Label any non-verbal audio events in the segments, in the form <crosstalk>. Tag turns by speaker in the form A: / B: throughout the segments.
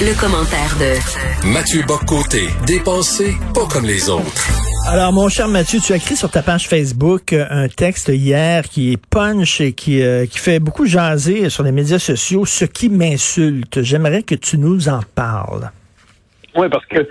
A: Le, commentaire de
B: Mathieu Boccoté, dépensé pas comme les autres.
C: Alors, mon cher Mathieu, tu as écrit sur ta page Facebook euh, un texte hier qui est punch et qui, euh, qui fait beaucoup jaser sur les médias sociaux, ce qui m'insulte. J'aimerais que tu nous en parles.
D: Oui, parce que,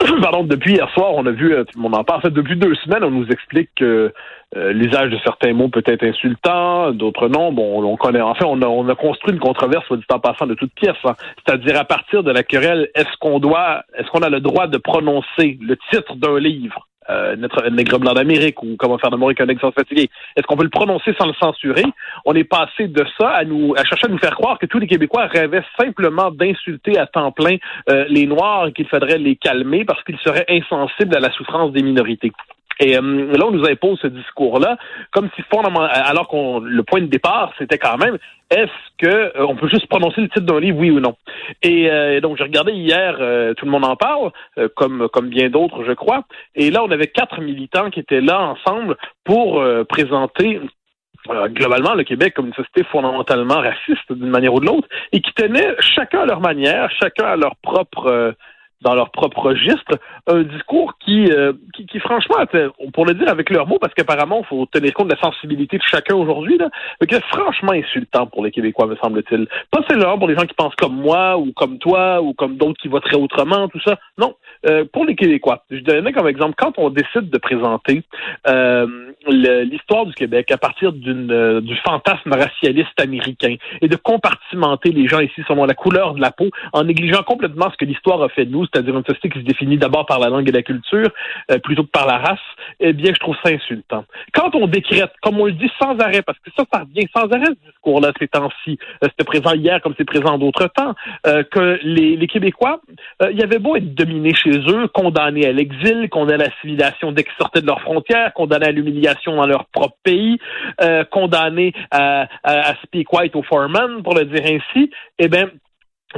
D: <clears throat> pardon, depuis hier soir, on a vu, euh, on en parle, en fait, depuis deux semaines, on nous explique que euh, l'usage de certains mots peut être insultant, d'autres non. Bon, on connaît. En fait, on a, on a construit une controverse, soit dit en passant, de toute pièce. hein. C'est-à-dire à partir de la querelle, est-ce qu'on doit, est-ce qu'on a le droit de prononcer le titre d'un livre? Euh, notre nègre blanc d'Amérique ou comment faire de mourir qu'un nègre fatiguer. Est-ce qu'on peut le prononcer sans le censurer? On est passé de ça à nous à chercher à nous faire croire que tous les Québécois rêvaient simplement d'insulter à temps plein euh, les Noirs et qu'il faudrait les calmer parce qu'ils seraient insensibles à la souffrance des minorités. Et euh, là, on nous impose ce discours-là, comme si fondamentalement, alors qu'on le point de départ, c'était quand même est-ce que euh, on peut juste prononcer le titre d'un livre, oui ou non? Et euh, donc j'ai regardé hier, euh, tout le monde en parle, euh, comme comme bien d'autres, je crois. Et là, on avait quatre militants qui étaient là ensemble pour euh, présenter euh, globalement le Québec comme une société fondamentalement raciste d'une manière ou de l'autre, et qui tenaient chacun à leur manière, chacun à leur propre dans leur propre registre, un discours qui, euh, qui, qui, franchement, pourrait le dire avec leurs mots, parce qu'apparemment, il faut tenir compte de la sensibilité de chacun aujourd'hui, là, qui est franchement insultant pour les Québécois, me semble-t-il. Pas seulement pour les gens qui pensent comme moi, ou comme toi, ou comme d'autres qui voteraient autrement, tout ça. Non, euh, pour les Québécois. Je donnais comme exemple, quand on décide de présenter euh, l'histoire du Québec à partir d'une euh, du fantasme racialiste américain et de compartimenter les gens ici selon la couleur de la peau en négligeant complètement ce que l'histoire a fait de nous, c'est-à-dire une société qui se définit d'abord par la langue et la culture euh, plutôt que par la race, eh bien, je trouve ça insultant. Quand on décrète, comme on le dit sans arrêt, parce que ça, ça revient sans arrêt, ce discours-là, ces temps-ci, euh, c'était présent hier comme c'est présent d'autres temps, euh, que les, les Québécois, euh, il y avait beau être dominés chez eux, condamnés à l'exil, condamnés à l'assimilation dès qu'ils sortaient de leurs frontières, condamnés à l'humiliation dans leur propre pays, euh, condamnés à, à, à speak white au foreman, pour le dire ainsi, eh bien,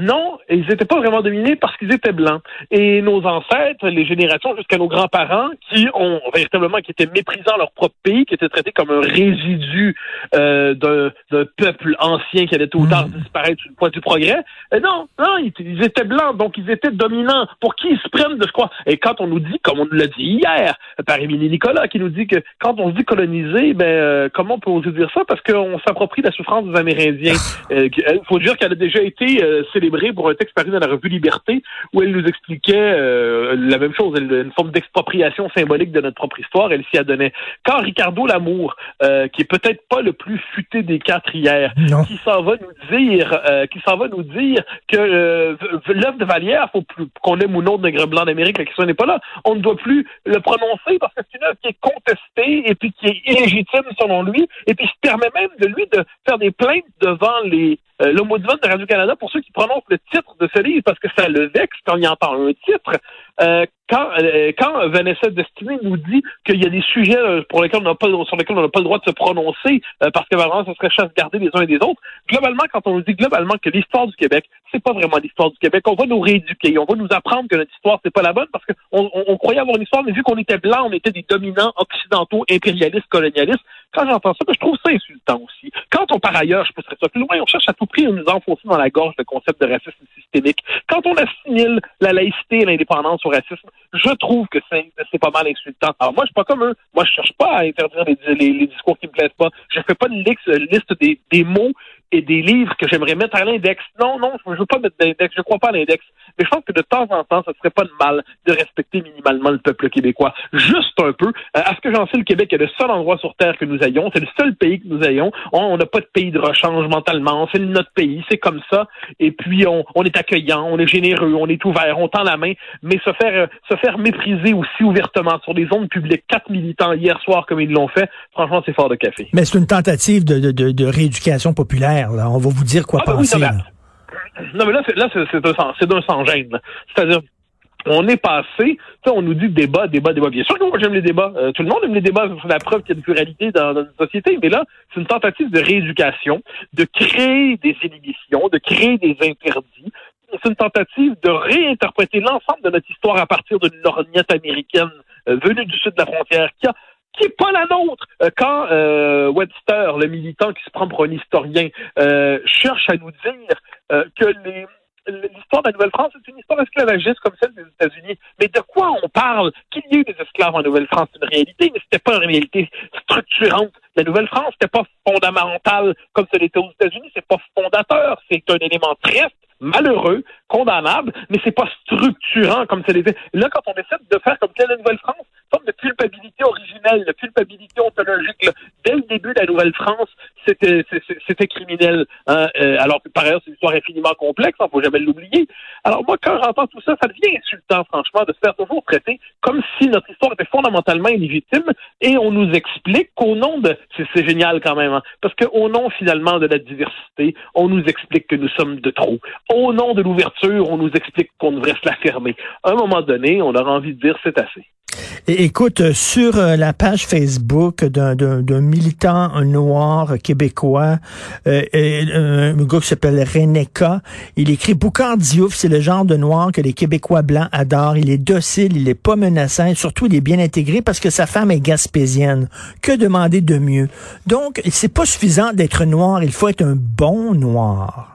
D: non, ils n'étaient pas vraiment dominés parce qu'ils étaient blancs. Et nos ancêtres, les générations jusqu'à nos grands-parents, qui ont véritablement, qui étaient méprisant leur propre pays, qui étaient traités comme un résidu euh, d'un peuple ancien qui allait ou tard disparaître sur le point du progrès. Euh, non, non, ils, ils étaient blancs, donc ils étaient dominants. Pour qui ils se prennent de ce quoi? Et quand on nous dit, comme on nous l'a dit hier, par Émilie Nicolas, qui nous dit que quand on se dit coloniser, ben euh, comment on peut oser dire ça? Parce qu'on s'approprie la souffrance des Amérindiens. Il faut dire qu'elle a déjà été euh, célébrée pour un texte paru dans la revue Liberté, où elle nous expliquait euh, la même chose, elle- une forme d'expropriation symbolique de notre propre histoire. Elle s'y adonnait. Quand Ricardo Lamour, euh, qui est peut-être pas le plus futé des quatre hier,
C: Non.
D: qui s'en va nous dire, euh, qui s'en va nous dire que l'œuvre de Vallière, faut plus qu'on aime ou non de Nègre blanc d'Amérique, la question n'est pas là. On ne doit plus le prononcer parce que c'est une œuvre qui est contestée et puis qui est illégitime selon lui, et puis se permet même de lui de faire des plaintes devant les l'Ombudsman de Radio-Canada pour ceux qui prononcent le titre de ce livre parce que ça le vexe quand il entend un titre. Euh, quand, euh, quand Vanessa Destiné nous dit qu'il y a des sujets euh, sur lesquels on n'a pas le droit de se prononcer euh, parce que vraiment, ce serait chasse gardée les uns et des autres. Globalement, quand on nous dit globalement que l'histoire du Québec, c'est pas vraiment l'histoire du Québec, on va nous rééduquer, on va nous apprendre que notre histoire c'est pas la bonne parce qu'on on, on croyait avoir une histoire, mais vu qu'on était blanc, on était des dominants occidentaux, impérialistes, colonialistes. Quand j'entends ça, ben, je trouve ça insultant aussi. Quand on, par ailleurs, je pousserais ça plus loin, on cherche à tout prix à nous enfoncer dans la gorge le concept de racisme systémique. Quand on assimile la laïcité et l'indépendance racisme, je trouve que c'est pas mal insultant. Alors moi, je suis pas comme eux. Moi, je cherche pas à interdire les, les, discours qui me plaisent pas. Je fais pas une liste, liste des, des mots et des livres que j'aimerais mettre à l'index. Non, non, je veux pas mettre d'index. Je crois pas à l'index. Mais je pense que de temps en temps, ça serait pas de mal de respecter minimalement le peuple québécois. Juste un peu. Euh, à ce que j'en sais, le Québec est le seul endroit sur Terre que nous ayons. C'est le seul pays que nous ayons. On n'a pas de pays de rechange mentalement. C'est notre pays. C'est comme ça. Et puis, on, on est accueillant, on est généreux, on est ouvert, on tend la main. Mais se faire, euh, se faire mépriser aussi ouvertement sur des ondes publiques, quatre militants hier soir comme ils l'ont fait, franchement, c'est fort de café.
C: Mais c'est une tentative de, de, de, de rééducation populaire. Là. On va vous dire quoi
D: Ah, ben oui,
C: penser.
D: Non, mais-
C: là.
D: c'est, là, c'est, c'est un, c'est d'un sans-gêne. C'est-à-dire, on est passé, on nous dit débat, débat, débat. Bien sûr que moi j'aime les débats. Euh, tout le monde aime les débats, c'est la preuve qu'il y a une pluralité dans, dans, une société. Mais là, c'est une tentative de rééducation, de créer des inhibitions, de créer des interdits. C'est une tentative de réinterpréter l'ensemble de notre histoire à partir d'une lorgnette américaine euh, venue du sud de la frontière qui a qui n'est pas la nôtre. Euh, quand euh, Webster, le militant qui se prend pour un historien, euh, cherche à nous dire que les, l'histoire de la Nouvelle-France, c'est une histoire esclavagiste comme celle des États-Unis. Mais de quoi on parle? Qu'il y ait des esclaves en Nouvelle-France, c'est une réalité, mais c'était pas une réalité structurante. La Nouvelle-France, c'était pas fondamental comme ce l'était aux États-Unis, c'est pas fondateur, c'est un élément triste, malheureux, condamnable, mais c'est pas structurant comme ça l'était. Là, quand on essaie de faire comme la Nouvelle-France, forme de culpabilité originelle, de culpabilité ontologique, dès le début de la Nouvelle-France, c'était c'était criminel. Hein? Euh, alors par ailleurs, c'est une histoire infiniment complexe, il hein, faut jamais l'oublier. Alors moi, quand j'entends tout ça, ça devient insultant, franchement, de se faire toujours traiter comme si notre histoire était fondamentalement illégitime, et on nous explique qu'au nom de... C'est génial quand même, hein? parce qu'au nom finalement de la diversité, on nous explique que nous sommes de trop. Au nom de l'ouverture, on nous explique qu'on devrait se la fermer. À un moment donné, on aura envie de dire c'est assez.
C: Écoute, euh, sur euh, la page Facebook d'un militant noir québécois, euh, un gars qui s'appelle Reneka, il écrit Boucard Diouf, c'est le genre de noir que les Québécois blancs adorent. Il est docile, il est pas menaçant, et surtout il est bien intégré parce que sa femme est gaspésienne. Que demander de mieux? Donc, c'est pas suffisant d'être noir, il faut être un bon noir.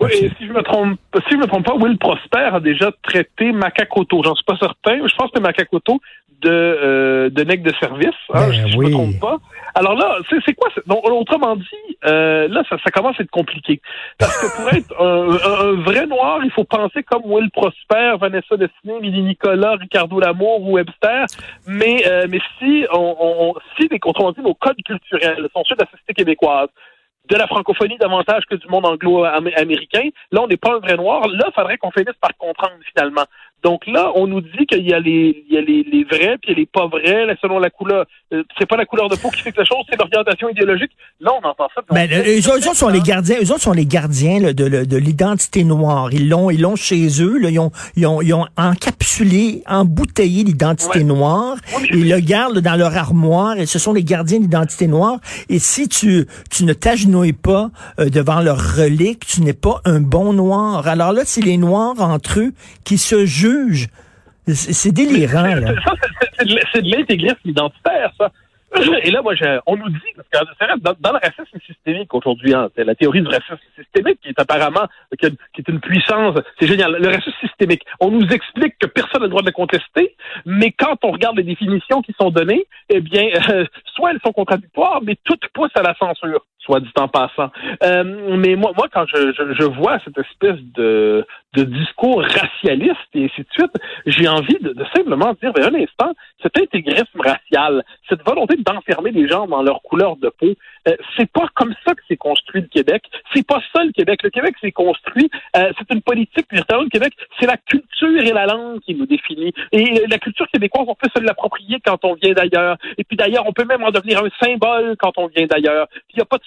D: Oui, si je me trompe, si je me trompe pas, Will Prosper a déjà traité Macacoto. J'en suis pas certain. Je pense que Macacoto de euh, de nec de service. Hein,
C: ben
D: je, me trompe pas. Alors là, c'est quoi donc, Autrement dit, euh, là, ça, ça, commence à être compliqué. Parce que pour être un, vrai noir, il faut penser comme Will Prosper, Vanessa Destiné, Milly Nicolas, Ricardo Lamour ou Webster. Mais euh, mais si on, on si dit nos codes culturels sont ceux de la société québécoise, de la francophonie davantage que du monde anglo-américain. Là, on n'est pas un vrai noir. Là, il faudrait qu'on finisse par comprendre finalement. Donc là, on nous dit qu'il y a les, il y a les, les vrais puis il y a les pas vrais là, selon la couleur. Euh, c'est pas la couleur de peau qui fait que la chose, c'est l'orientation idéologique. Là, on entend ça.
C: Ben, eux, autres sont les gardiens. Eux autres sont les gardiens de, de l'identité noire. Ils l'ont, ils l'ont chez eux. Là, ils, ont, ils, ont, ils ont encapsulé, embouteillé l'identité noire. ils le gardent dans leur armoire. Et ce sont les gardiens de l'identité noire. Et si tu, tu ne t'agenouilles pas euh, devant leur relique, tu n'es pas un bon noir. Alors là, c'est les noirs entre eux qui se jouent c'est délirant, là.
D: C'est de l'intégrisme identitaire, ça. Et là, moi, on nous dit, parce que dans, dans le racisme systémique aujourd'hui, hein, la théorie du racisme systémique qui est apparemment, qui, est une puissance, c'est génial. Le racisme systémique, on nous explique que personne n'a le droit de le contester, mais quand on regarde les définitions qui sont données, eh bien, euh, <laughs> soit elles sont contradictoires, mais toutes poussent à la censure soit dit en passant. Euh, mais moi, moi, quand je, je, je, vois cette espèce de, de discours racialiste et ainsi de suite, j'ai envie de, de, simplement dire, mais un instant, cet intégrisme racial, cette volonté d'enfermer les gens dans leur couleur de peau, euh, c'est pas comme ça que c'est construit le Québec. C'est pas ça le Québec. Le Québec s'est construit, euh, c'est une politique le Québec, c'est la culture et la langue qui nous définit. Et la culture québécoise, on peut se l'approprier quand on vient d'ailleurs. Et puis d'ailleurs, on peut même en devenir un symbole quand on vient d'ailleurs. Il n'y a pas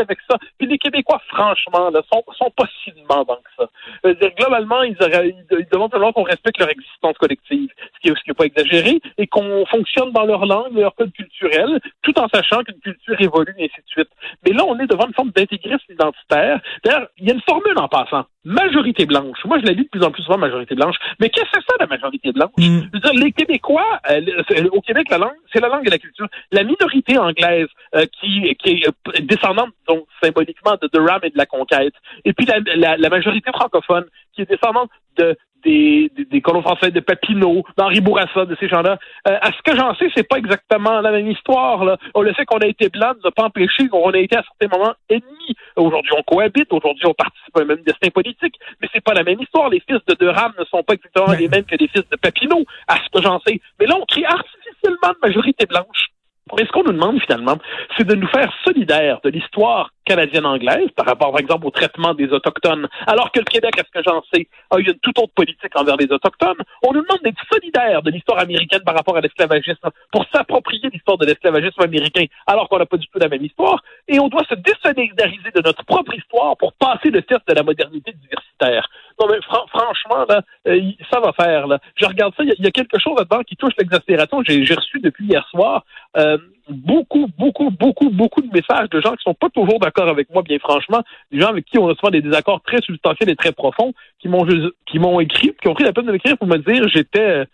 D: avec ça. Puis les Québécois, franchement, sont, sont pas si demandants que ça. dire, globalement, ils, auraient, ils demandent qu'on respecte leur existence collective, ce qui n'est pas exagéré, et qu'on fonctionne dans leur langue, leur code culturel, tout en sachant qu'une culture évolue, et ainsi de suite. Mais là, on est devant une forme d'intégrisme identitaire. D'ailleurs, il y a une formule en passant. Majorité blanche. Moi, je la lis de plus en plus souvent, majorité blanche. Mais qu'est-ce que c'est ça, la majorité blanche? Mm. les Québécois, euh, au Québec, la langue, c'est la langue et la culture. La minorité anglaise, euh, qui, qui est descendante donc symboliquement de Durham et de la conquête. Et puis la, la, majorité francophone, qui est descendante de des, des, colons français de Papineau, d'Henri Bourassa, de ces gens-là. Euh, à ce que j'en sais, c'est pas exactement la même histoire. Là. On le sait qu'on a été blanc a pas empêché qu'on a été à certains moments ennemis. Aujourd'hui, on cohabite. Aujourd'hui, on participe à un même destin politique. Mais c'est pas la même histoire. Les fils de Durham ne sont pas exactement les mêmes que les fils de Papineau, à ce que j'en sais. Mais là, on crée artificiellement de majorité blanche. Mais ce qu'on nous demande finalement, c'est de nous faire solidaires de l'histoire canadienne-anglaise par rapport, par exemple, au traitement des Autochtones, alors que le Québec, à ce que j'en sais, a eu une toute autre politique envers les Autochtones. On nous demande d'être solidaires de l'histoire américaine par rapport à l'esclavagisme pour s'approprier l'histoire de l'esclavagisme américain, alors qu'on n'a pas du tout la même histoire. Et on doit se désolidariser de notre propre histoire pour passer le test de la modernité diversité autoritaire. Non, mais franchement, là, euh, ça va faire. Là. Je regarde ça, il y, a quelque chose là-dedans qui touche l'exaspération. J'ai reçu depuis hier soir euh, beaucoup, beaucoup, beaucoup, beaucoup de messages de gens qui sont pas toujours d'accord avec moi, bien franchement, des gens avec qui on a souvent des désaccords très substantiels et très profonds, qui m'ont qui m'ont écrit, qui ont pris la peine de m'écrire pour me dire j'étais euh,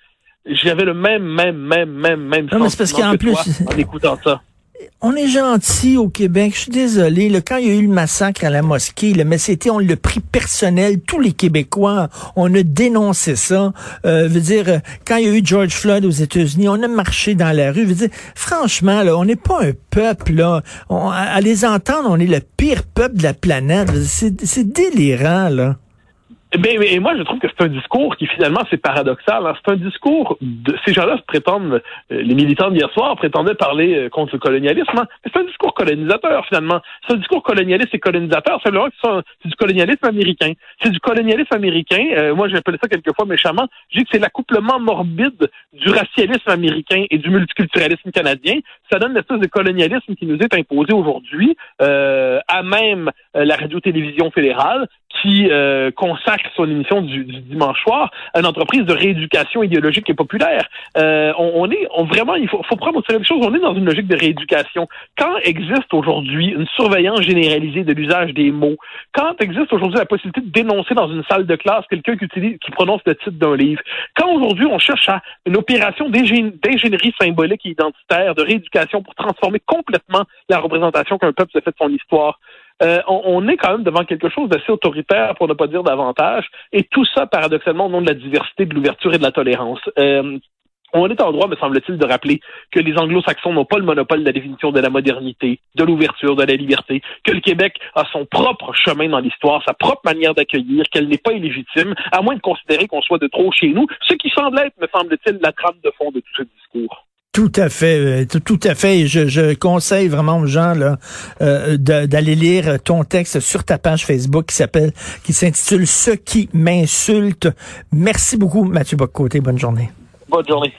D: j'avais le même, même, même, même, même
C: non, mais parce qu'en plus,
D: en écoutant ça
C: on est gentil au Québec. Je suis désolé. quand il y a eu le massacre à la mosquée, le mais c'était on l'a pris personnel. Tous les Québécois, on a dénoncé ça. Euh, veut dire, quand il y a eu George Floyd aux États-Unis, on a marché dans la rue. Veut dire, franchement, là, on n'est pas un peuple. Là. à les entendre, on est le pire peuple de la planète. C'est délirant, là.
D: Ben, et moi, je trouve que c'est un discours qui finalement c'est paradoxal. Hein. C'est un discours de ces gens-là prétendent, euh, les militants d'hier soir prétendaient parler euh, contre le colonialisme, hein. c'est un discours colonisateur finalement. C'est un discours colonialiste et colonisateur. C'est du colonialisme américain. C'est du colonialisme américain. Euh, moi, j'appelais ça quelquefois méchamment. Je dis que c'est l'accouplement morbide du racialisme américain et du multiculturalisme canadien. Ça donne l'espèce de colonialisme qui nous est imposé aujourd'hui, à même la radio-télévision fédérale, qui euh, consacre son émission du, dimanche soir à une entreprise de rééducation idéologique et populaire. Euh, on, est on, vraiment, il faut, faut prendre au sérieux les choses. On est dans une logique de rééducation. Quand existe aujourd'hui une surveillance généralisée de l'usage des mots, quand existe aujourd'hui la possibilité de dénoncer dans une salle de classe quelqu'un qui qui prononce le titre d'un livre, quand aujourd'hui on cherche à une opération d'ingénierie symbolique et identitaire, de rééducation pour transformer complètement la représentation qu'un peuple se fait de son histoire, euh, on, est quand même devant quelque chose d'assez autoritaire, pour ne pas dire davantage, et tout ça, paradoxalement, au nom de la diversité, de l'ouverture et de la tolérance. Euh, on est en droit, me semble-t-il, de rappeler que les anglo-saxons n'ont pas le monopole de la définition de la modernité, de l'ouverture, de la liberté, que le Québec a son propre chemin dans l'histoire, sa propre manière d'accueillir, qu'elle n'est pas illégitime, à moins de considérer qu'on soit de trop chez nous, ce qui semble être, me semble-t-il, la trame de fond de tout ce discours.
C: Tout à fait, euh, tout, à fait. Je, je conseille vraiment aux gens là euh, d'aller lire ton texte sur ta page Facebook qui s'appelle, qui s'intitule "Ce qui m'insulte". Merci beaucoup, Mathieu Boccoté. Bonne journée.
D: Bonne journée.